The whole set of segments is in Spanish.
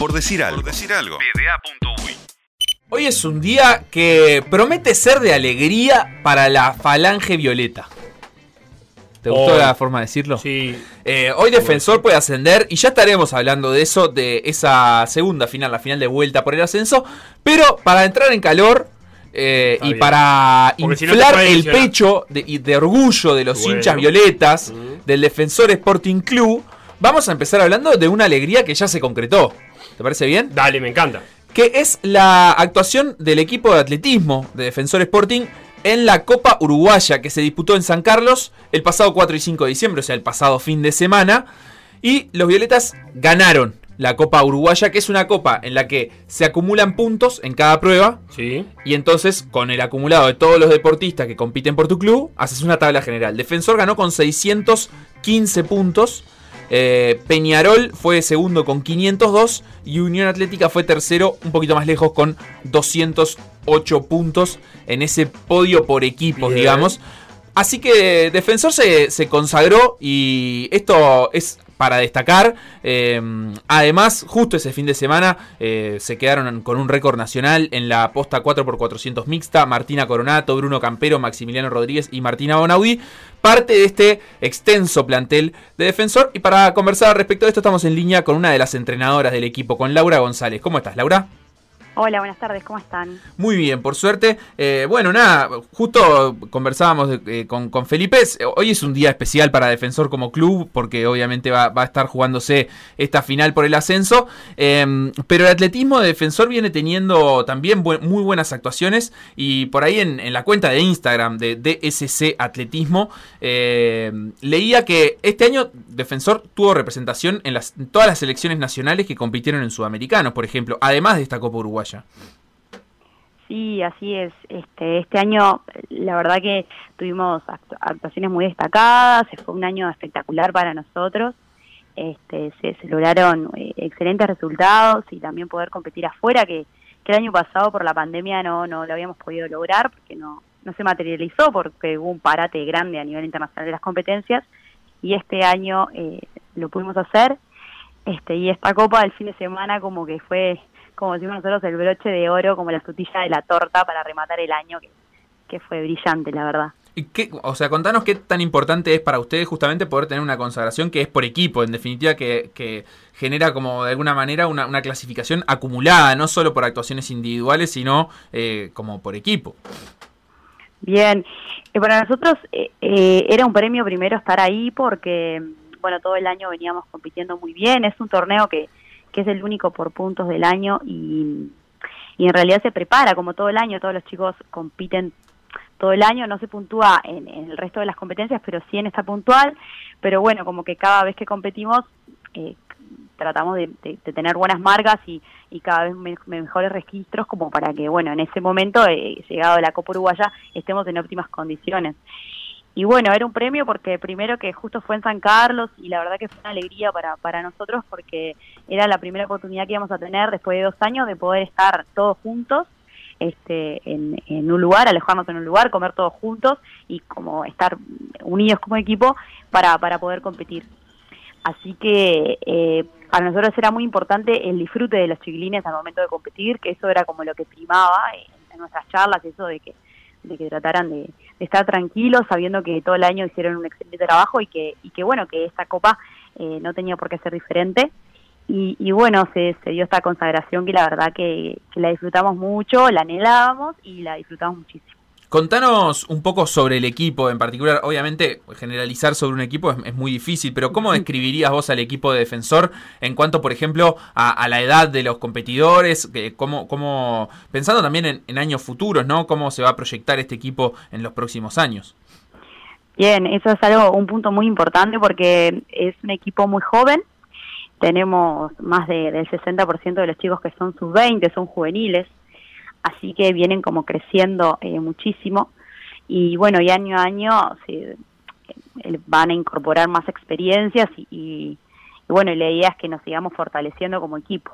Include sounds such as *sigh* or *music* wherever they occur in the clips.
Por decir algo. Por decir algo. Hoy es un día que promete ser de alegría para la falange violeta. ¿Te gustó la forma de decirlo? Sí. Eh, hoy Defensor puede ascender y ya estaremos hablando de eso, de esa segunda final, la final de vuelta por el ascenso. Pero para entrar en calor eh, y bien. para Porque si no te inflar el pecho de, y de orgullo de los Bueno. hinchas violetas del Defensor Sporting Club, vamos a empezar hablando de una alegría que ya se concretó. ¿Te parece bien? Dale, me encanta. que es la actuación del equipo de atletismo de Defensor Sporting en la Copa Uruguaya que se disputó en San Carlos el pasado 4 y 5 de diciembre, o sea, el pasado fin de semana. Y los Violetas ganaron la Copa Uruguaya, que es una copa en la que se acumulan puntos en cada prueba. Sí. Y entonces, con el acumulado de todos los deportistas que compiten por tu club, haces una tabla general. Defensor ganó con 615 puntos. Eh, Peñarol fue segundo con 502 y Unión Atlética fue tercero, un poquito más lejos, con 208 puntos en ese podio por equipos, Bien. digamos. Así que Defensor se, se consagró y esto es para destacar. Eh, además, justo ese fin de semana eh, se quedaron con un récord nacional en la posta 4x400 mixta. Martina Coronato, Bruno Campero, Maximiliano Rodríguez y Martina Bonaudí. Parte de este extenso plantel de Defensor. Y para conversar respecto de esto estamos en línea con una de las entrenadoras del equipo, con Laura González. ¿Cómo estás, Laura? Hola, buenas tardes, ¿cómo están? Muy bien, por suerte. Eh, bueno, nada, justo conversábamos eh, con, con Felipe. Hoy es un día especial para Defensor como club, porque obviamente va, va a estar jugándose esta final por el ascenso. Eh, pero el atletismo de Defensor viene teniendo también muy buenas actuaciones. Y por ahí en, en la cuenta de Instagram de DSC Atletismo, eh, leía que este año Defensor tuvo representación en, las, todas las selecciones nacionales que compitieron en Sudamericanos, por ejemplo, además de esta Copa Uruguaya. Sí, así es. Este, este año, la verdad que tuvimos actu- actuaciones muy destacadas, fue un año espectacular para nosotros. Este, se, se lograron eh, excelentes resultados y también poder competir afuera, que, que el año pasado por la pandemia no, no lo habíamos podido lograr porque no, no se materializó porque hubo un parate grande a nivel internacional de las competencias y este año eh, lo pudimos hacer. Este, y esta copa del fin de semana como que fue como decimos nosotros, el broche de oro, como la frutilla de la torta para rematar el año, que, que fue brillante, la verdad. ¿Y qué- o sea, contanos qué tan importante es para ustedes justamente poder tener una consagración que es por equipo, en definitiva, que, que genera como de alguna manera una, una clasificación acumulada, no solo por actuaciones individuales, sino eh, como por equipo. Bien, Eh, para nosotros eh, eh, era un premio primero estar ahí porque, bueno, todo el año veníamos compitiendo muy bien, es un torneo que, que es el único por puntos del año y, y en realidad se prepara como todo el año, todos los chicos compiten todo el año, no se puntúa en, en el resto de las competencias, pero sí en esta puntual, pero bueno, como que cada vez que competimos eh, tratamos de, tener buenas marcas y, y cada vez me- mejores registros como para que, bueno, en ese momento, eh, llegado a la Copa Uruguaya, estemos en óptimas condiciones. Y bueno, era un premio porque primero que justo fue en San Carlos y la verdad que fue una alegría para, para nosotros porque era la primera oportunidad que íbamos a tener después de dos años de poder estar todos juntos este, en, en un lugar, alojarnos en un lugar, comer todos juntos y como estar unidos como equipo para, para poder competir. Así que eh, para nosotros era muy importante el disfrute de los chiquilines al momento de competir, que eso era como lo que primaba en, nuestras charlas, eso de que, de que trataran de, de estar tranquilos, sabiendo que todo el año hicieron un excelente trabajo y que, y que bueno, que esta copa eh, no tenía por qué ser diferente. Y, y bueno, se, se dio esta consagración que la verdad que, que la disfrutamos mucho, la anhelábamos y la disfrutamos muchísimo. Contanos un poco sobre el equipo en particular. Obviamente, generalizar sobre un equipo es, es muy difícil, pero ¿cómo describirías vos al equipo de defensor en cuanto, por ejemplo, a, a la edad de los competidores? Cómo, cómo, pensando también en, en años futuros, ¿no? ¿Cómo se va a proyectar este equipo en los próximos años? Bien, eso es algo, un punto muy importante porque es un equipo muy joven. Tenemos más de, del 60% de los chicos que son sub-20, son juveniles, así que vienen como creciendo eh, muchísimo. Y bueno, y año a año se, eh, van a incorporar más experiencias y, y, y bueno, y la idea es que nos sigamos fortaleciendo como equipo.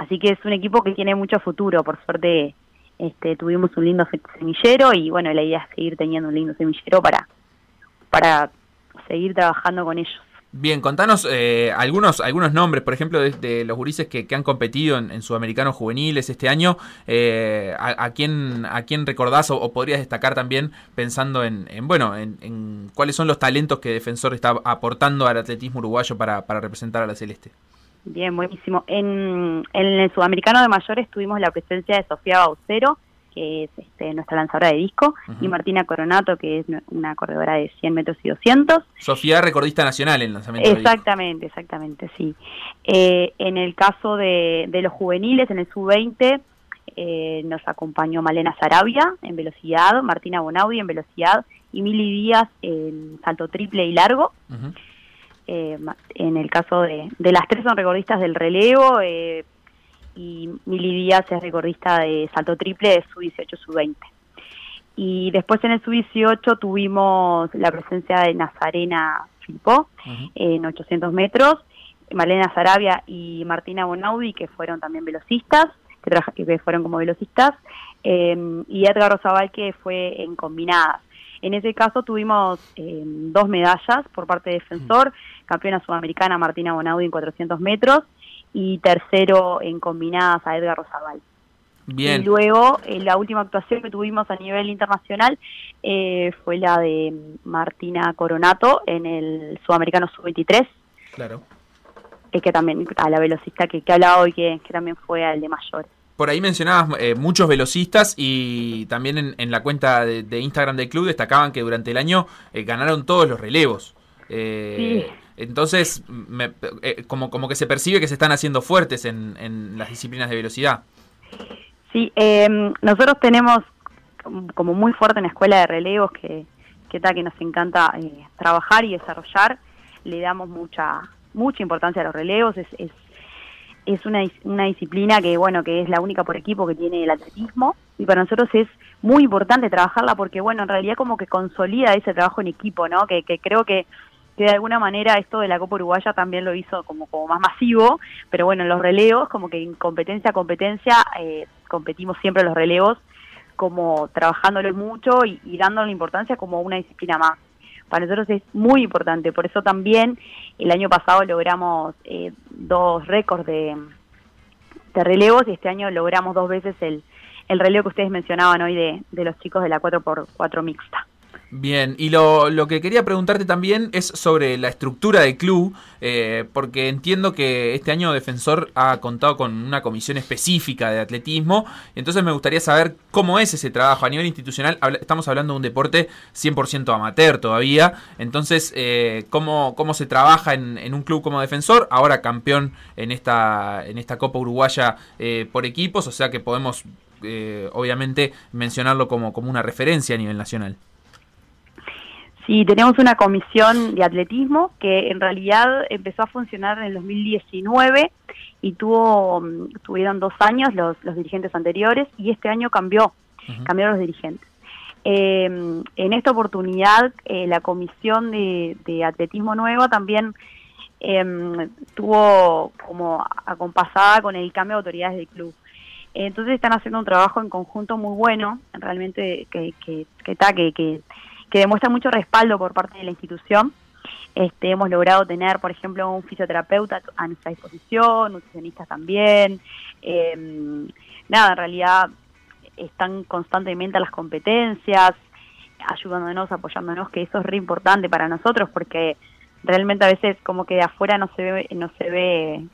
Así que es un equipo que tiene mucho futuro, por suerte este, tuvimos un lindo se- semillero y bueno, la idea es seguir teniendo un lindo semillero para, para seguir trabajando con ellos. Bien, contanos eh, algunos, algunos nombres, por ejemplo, de, los gurises que, han competido en, Sudamericanos Juveniles este año. Eh, a, quién, ¿A quién recordás o, podrías destacar también pensando en, bueno, en, cuáles son los talentos que Defensor está aportando al atletismo uruguayo para, para representar a la Celeste? Bien, buenísimo. En, en el Sudamericano de Mayores tuvimos la presencia de Sofía Baucero, que es este, nuestra lanzadora de disco, y Martina Coronato, que es una corredora de 100 metros y 200. Sofía, recordista nacional en lanzamiento Exactamente, exactamente, sí. Eh, en el caso de, los juveniles, en el sub-20, eh, nos acompañó Malena Sarabia en velocidad, Martina Bonaudi en velocidad y Mili Díaz en salto triple y largo. Eh, en el caso de, de las tres son recordistas del relevo, eh, y Mili Díaz es recordista de salto triple de sub-18, sub-20. Y después en el sub-18 tuvimos la presencia de Nazarena Filipó en 800 metros, Malena Sarabia y Martina Bonaudi, que fueron también velocistas, que, que fueron como velocistas, em, y Edgar Rosabal, que fue en combinadas. En ese caso tuvimos em, dos medallas por parte de Defensor, campeona sudamericana Martina Bonaudi en 400 metros y tercero en combinadas a Edgar Rosabal. Bien. Y luego, eh, la última actuación que tuvimos a nivel internacional eh, fue la de Martina Coronato en el Sudamericano Sub-23. Claro. Eh, que también, a la velocista que, que hablaba hoy, que, que también fue al de mayores. Por ahí mencionabas muchos velocistas y también en, la cuenta de, Instagram del club destacaban que durante el año ganaron todos los relevos. sí. Entonces, eh, como, como que se percibe que se están haciendo fuertes en, las disciplinas de velocidad. Sí, em, nosotros tenemos como muy fuerte en la escuela de relevos que, que, que nos encanta eh, trabajar y desarrollar. Le damos mucha mucha importancia a los relevos. Es, es, es una, una disciplina que, bueno, que es la única por equipo que tiene el atletismo. Y para nosotros es muy importante trabajarla porque, bueno, en realidad como que consolida ese trabajo en equipo, ¿no? Que, que creo que que de alguna manera esto de la Copa Uruguaya también lo hizo como, como más masivo, pero bueno, en los relevos, como que en competencia a competencia, eh, competimos siempre los relevos, como trabajándolo mucho y, y dándole importancia como una disciplina más. Para nosotros es muy importante, por eso también el año pasado logramos eh, dos récords de, de relevos y este año logramos dos veces el, el relevo que ustedes mencionaban hoy de, de los chicos de la 4x4 mixta. Bien, y lo, lo, que quería preguntarte también es sobre la estructura del club, eh, porque entiendo que este año Defensor ha contado con una comisión específica de atletismo, entonces me gustaría saber cómo es ese trabajo a nivel institucional. estamos hablando de un deporte 100% amateur todavía, entonces, eh, ¿cómo, ¿cómo se trabaja en, en, un club como Defensor? Ahora campeón en esta, en esta Copa Uruguaya eh, por equipos, o sea que podemos, obviamente, mencionarlo como, como una referencia a nivel nacional. Sí, tenemos una comisión de atletismo que en realidad empezó a funcionar en el 2019 y tuvo mm, tuvieron dos años los, los dirigentes anteriores y este año cambió, cambiaron los dirigentes. Em, en esta oportunidad eh, la comisión de, de, atletismo nuevo también eh, tuvo como acompasada con el cambio de autoridades del club. Entonces están haciendo un trabajo en conjunto muy bueno, realmente que, que, que, que, que que demuestra mucho respaldo por parte de la institución. Este, hemos logrado tener, por ejemplo, un fisioterapeuta a nuestra disposición, nutricionistas también. Em, nada, en realidad están constantemente a las competencias, ayudándonos, apoyándonos, que eso es re importante para nosotros porque realmente a veces como que de afuera no se ve, no se ve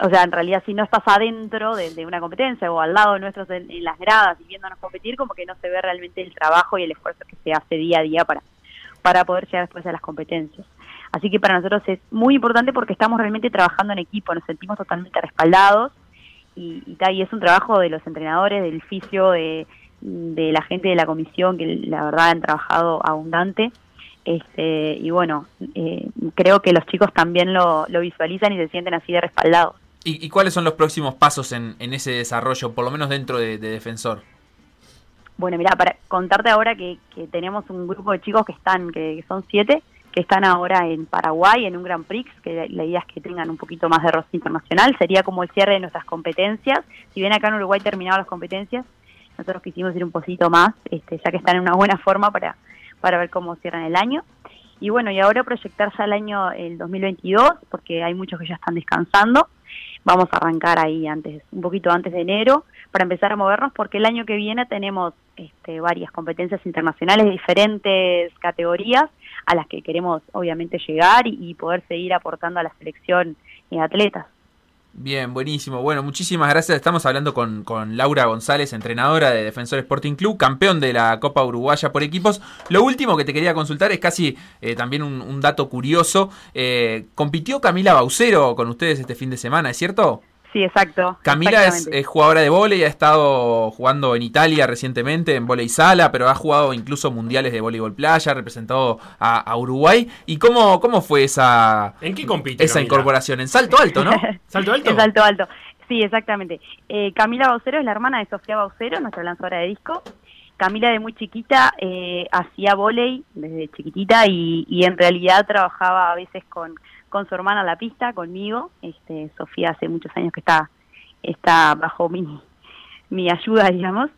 o sea, en realidad si no estás adentro de, una competencia o al lado de nuestros en, las gradas y viéndonos competir, como que no se ve realmente el trabajo y el esfuerzo que se hace día a día para, para poder llegar después a las competencias. Así que para nosotros es muy importante porque estamos realmente trabajando en equipo, nos sentimos totalmente respaldados y, y, y es un trabajo de los entrenadores, del fisio, de, de la gente de la comisión que la verdad han trabajado abundante. Este, y bueno, eh, creo que los chicos también lo, lo visualizan y se sienten así de respaldados. ¿Y, cuáles son los próximos pasos en, ese desarrollo, por lo menos dentro de, Defensor? Bueno, mira, para contarte ahora que, tenemos un grupo de chicos que están, que, son siete, que están ahora en Paraguay en un Grand Prix, que la idea es que tengan un poquito más de rostro internacional, sería como el cierre de nuestras competencias. Si bien acá en Uruguay terminaron las competencias, nosotros quisimos ir un poquito más, este, ya que están en una buena forma para, para ver cómo cierran el año. Y bueno, y ahora proyectarse al año el 2022, porque hay muchos que ya están descansando. Vamos a arrancar ahí antes, un poquito antes de enero, para empezar a movernos, porque el año que viene tenemos este, varias competencias internacionales de diferentes categorías a las que queremos obviamente llegar y, y poder seguir aportando a la selección de atletas. Bien, buenísimo. Bueno, muchísimas gracias. Estamos hablando con, Laura González, entrenadora de Defensor Sporting Club, campeón de la Copa Uruguaya por equipos. Lo último que te quería consultar es casi eh, también un, dato curioso. Eh, compitió Camila Baucero con ustedes este fin de semana, ¿es cierto? Sí, exacto. Camila es, jugadora de vóley, ha estado jugando en Italia recientemente en vóley sala, pero ha jugado incluso mundiales de voleibol playa, ha representado a, Uruguay. ¿Y cómo, cómo fue esa, ¿En qué compite, esa incorporación? En salto alto, ¿no? *laughs* ¿Salto alto? En salto alto. Sí, exactamente. Eh, Camila Baucero es la hermana de Sofía Baucero, nuestra lanzadora de disco. Camila de muy chiquita eh, hacía vóley desde chiquitita y, y en realidad trabajaba a veces con con su hermana a la pista, conmigo. Este, Sofía hace muchos años que está, está bajo mi, mi ayuda, digamos.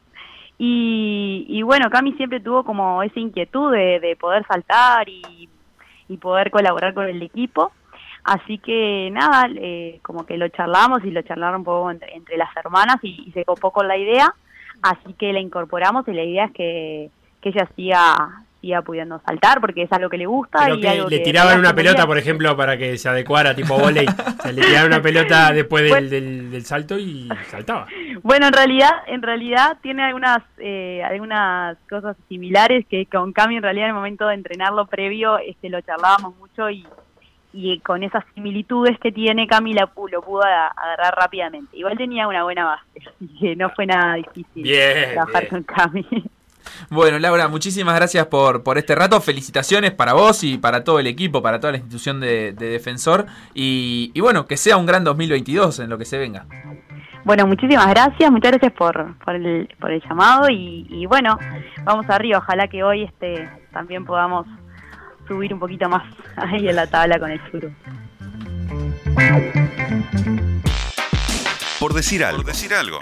Y, y bueno, Cami siempre tuvo como esa inquietud de, poder saltar y, y, poder colaborar con el equipo. Así que nada, eh, como que lo charlamos y lo charlaron un poco entre, entre las hermanas y, se copó con la idea. Así que la incorporamos y la idea es que, que ella siga, pudiendo saltar porque es algo que le gusta. y le tiraban una pelota, por ejemplo, para que se adecuara tipo volei. *laughs* le tiraban una pelota después del, del, salto y saltaba. Bueno, en realidad, en realidad tiene algunas eh, algunas cosas similares que con Cami en realidad en el momento de entrenarlo previo este lo charlábamos mucho y, y con esas similitudes que tiene Cami la, lo pudo agarrar rápidamente. Igual tenía una buena base, *laughs* que no fue nada difícil trabajar con Cami. Bueno, Laura, muchísimas gracias por, por este rato. Felicitaciones para vos y para todo el equipo, para toda la institución de, Defensor. Y, bueno, que sea un gran 2022 en lo que se venga. Bueno, muchísimas gracias, muchas gracias por, por, el, por el llamado y, bueno, vamos arriba, ojalá que hoy este también podamos subir un poquito más *laughs* ahí en la tabla con el sur. Por decir algo. Por decir algo.